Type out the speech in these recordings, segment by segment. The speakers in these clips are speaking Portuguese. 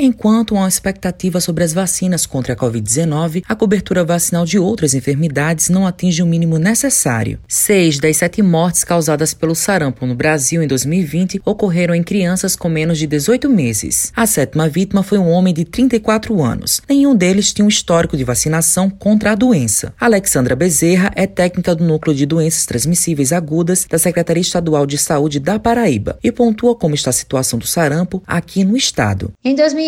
Enquanto há uma expectativa sobre as vacinas contra a Covid-19, a cobertura vacinal de outras enfermidades não atinge o mínimo necessário. Seis das sete mortes causadas pelo sarampo no Brasil em 2020 ocorreram em crianças com menos de 18 meses. A sétima vítima foi um homem de 34 anos. Nenhum deles tinha um histórico de vacinação contra a doença. Alexandra Bezerra é técnica do Núcleo de Doenças Transmissíveis Agudas da Secretaria Estadual de Saúde da Paraíba e pontua como está a situação do sarampo aqui no estado. Em 2020,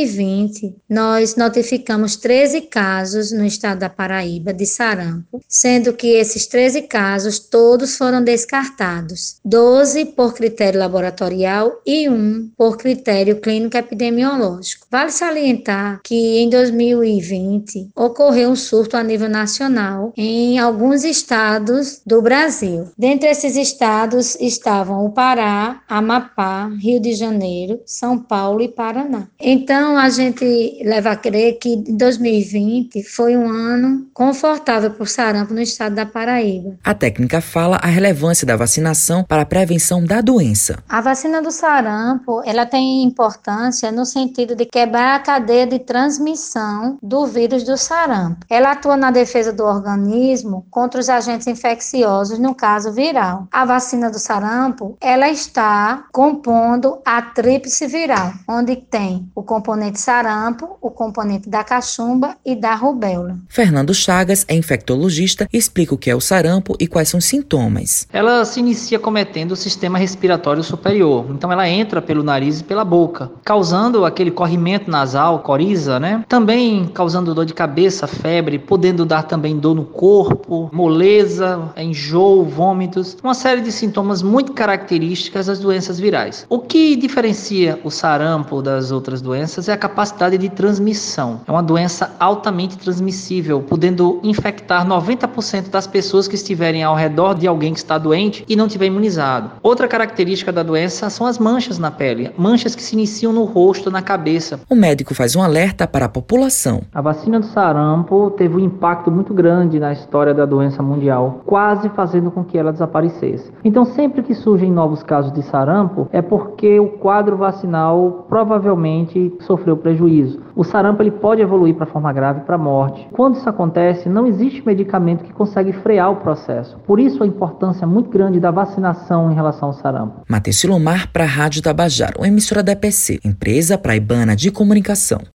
nós notificamos 13 casos no estado da Paraíba de sarampo, sendo que esses 13 casos todos foram descartados, 12 por critério laboratorial e um por critério clínico epidemiológico. Vale salientar que em 2020 ocorreu um surto a nível nacional em alguns estados do Brasil. Dentre esses estados estavam o Pará, Amapá, Rio de Janeiro, São Paulo e Paraná. Então a gente leva a crer que 2020 foi um ano confortável para o sarampo no estado da Paraíba. A técnica fala a relevância da vacinação para a prevenção da doença. A vacina do sarampo, ela tem importância no sentido de quebrar a cadeia de transmissão do vírus do sarampo. Ela atua na defesa do organismo contra os agentes infecciosos, no caso viral. A vacina do sarampo, ela está compondo a tríplice viral, onde tem o componente sarampo, o componente da cachumba e da rubéola. Fernando Chagas é infectologista e explica o que é o sarampo e quais são os sintomas. Ela se inicia cometendo o sistema respiratório superior, então ela entra pelo nariz e pela boca, causando aquele corrimento nasal, coriza, né? Também causando dor de cabeça, febre, podendo dar também dor no corpo, moleza, enjoo, vômitos, uma série de sintomas muito características das doenças virais. O que diferencia o sarampo das outras doenças é a capacidade de transmissão. É uma doença altamente transmissível, podendo infectar 90% das pessoas que estiverem ao redor de alguém que está doente e não tiver imunizado. Outra característica da doença são as manchas na pele, manchas que se iniciam no rosto, na cabeça. O médico faz um alerta para a população. A vacina do sarampo teve um impacto muito grande na história da doença mundial, quase fazendo com que ela desaparecesse. Então, sempre que surgem novos casos de sarampo, é porque o quadro vacinal provavelmente sofreu prejuízo. O sarampo ele pode evoluir para forma grave, para morte. Quando isso acontece, não existe medicamento que consegue frear o processo. Por isso a importância muito grande da vacinação em relação ao sarampo. Matheus Silomar para a Rádio Tabajaro, emissora da EPC, empresa praibana de comunicação.